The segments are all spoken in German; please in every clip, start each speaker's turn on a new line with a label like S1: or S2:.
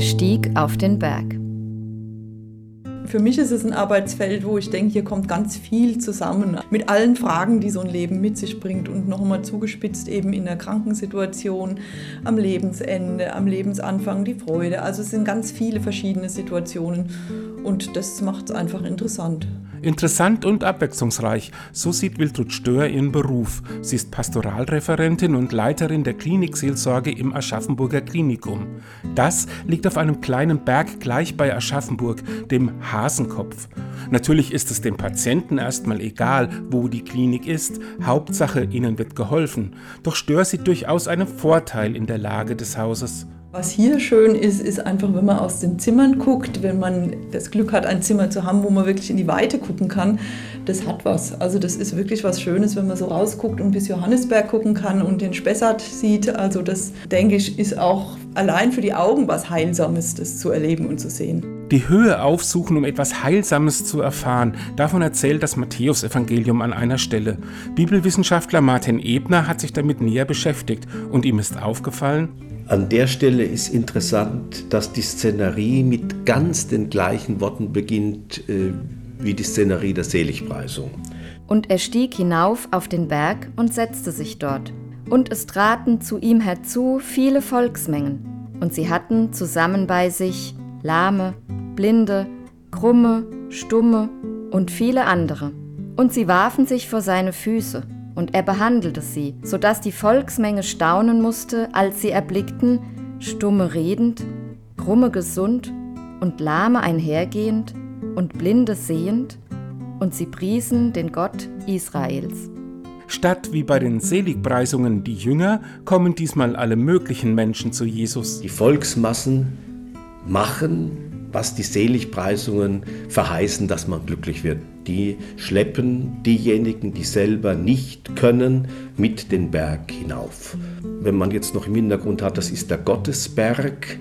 S1: stieg auf den Berg.
S2: Für mich ist es ein Arbeitsfeld, wo ich denke, hier kommt ganz viel zusammen mit allen Fragen, die so ein Leben mit sich bringt und nochmal zugespitzt eben in der Krankensituation, am Lebensende, am Lebensanfang die Freude. Also es sind ganz viele verschiedene Situationen und das macht es einfach interessant.
S3: Interessant und abwechslungsreich, so sieht Wiltrud Stör ihren Beruf. Sie ist Pastoralreferentin und Leiterin der Klinikseelsorge im Aschaffenburger Klinikum. Das liegt auf einem kleinen Berg gleich bei Aschaffenburg, dem Hasenkopf. Natürlich ist es dem Patienten erstmal egal, wo die Klinik ist, Hauptsache ihnen wird geholfen. Doch Stör sieht durchaus einen Vorteil in der Lage des Hauses.
S2: Was hier schön ist, ist einfach, wenn man aus den Zimmern guckt, wenn man das Glück hat, ein Zimmer zu haben, wo man wirklich in die Weite gucken kann, das hat was. Also das ist wirklich was Schönes, wenn man so rausguckt und bis Johannesberg gucken kann und den Spessart sieht. Also das, denke ich, ist auch allein für die Augen was Heilsames, das zu erleben und zu sehen.
S3: Die Höhe aufsuchen, um etwas Heilsames zu erfahren, davon erzählt das Matthäusevangelium an einer Stelle. Bibelwissenschaftler Martin Ebner hat sich damit näher beschäftigt und ihm ist aufgefallen,
S4: an der Stelle ist interessant, dass die Szenerie mit ganz den gleichen Worten beginnt äh, wie die Szenerie der Seligpreisung.
S1: Und er stieg hinauf auf den Berg und setzte sich dort. Und es traten zu ihm herzu viele Volksmengen, und sie hatten zusammen bei sich Lahme, Blinde, Krumme, Stumme und viele andere. Und sie warfen sich vor seine Füße und er behandelte sie, so dass die Volksmenge staunen musste, als sie erblickten, Stumme redend, Krumme gesund und Lahme einhergehend und Blinde sehend, und sie priesen den Gott Israels.
S3: Statt wie bei den Seligpreisungen die Jünger, kommen diesmal alle möglichen Menschen zu Jesus.
S4: Die Volksmassen machen was die Seligpreisungen verheißen, dass man glücklich wird. Die schleppen diejenigen, die selber nicht können, mit den Berg hinauf. Wenn man jetzt noch im Hintergrund hat, das ist der Gottesberg,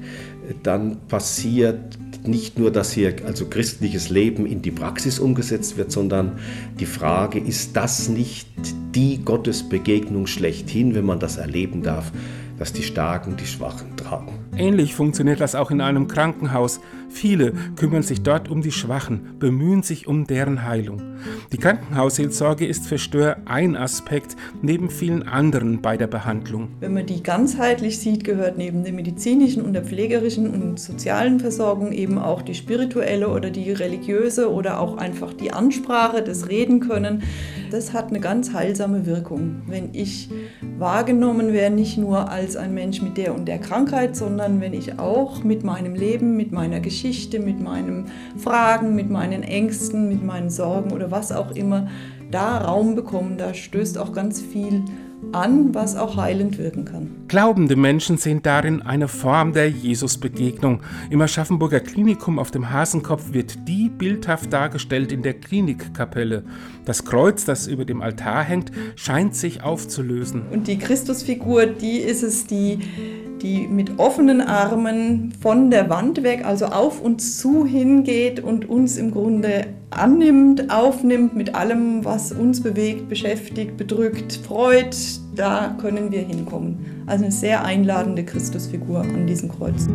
S4: dann passiert nicht nur, dass hier also christliches Leben in die Praxis umgesetzt wird, sondern die Frage, ist das nicht die Gottesbegegnung schlechthin, wenn man das erleben darf, dass die Starken die Schwachen tragen.
S3: Ähnlich funktioniert das auch in einem Krankenhaus. Viele kümmern sich dort um die Schwachen, bemühen sich um deren Heilung. Die Krankenhausseelsorge ist für Stör ein Aspekt neben vielen anderen bei der Behandlung.
S2: Wenn man die ganzheitlich sieht, gehört neben der medizinischen und der pflegerischen und sozialen Versorgung eben auch die spirituelle oder die religiöse oder auch einfach die Ansprache, das Reden können. Das hat eine ganz heilsame Wirkung. Wenn ich wahrgenommen werde, nicht nur als ein Mensch mit der und der Krankheit, sondern wenn ich auch mit meinem Leben, mit meiner Geschichte, mit meinen Fragen, mit meinen Ängsten, mit meinen Sorgen oder was auch immer, da Raum bekommen, da stößt auch ganz viel an, was auch heilend wirken kann.
S3: Glaubende Menschen sehen darin eine Form der Jesusbegegnung. Im Aschaffenburger Klinikum auf dem Hasenkopf wird die bildhaft dargestellt in der Klinikkapelle. Das Kreuz, das über dem Altar hängt, scheint sich aufzulösen.
S2: Und die Christusfigur, die ist es, die die mit offenen Armen von der Wand weg, also auf uns zu hingeht und uns im Grunde annimmt, aufnimmt mit allem, was uns bewegt, beschäftigt, bedrückt, freut, da können wir hinkommen. Also eine sehr einladende Christusfigur an diesem Kreuz.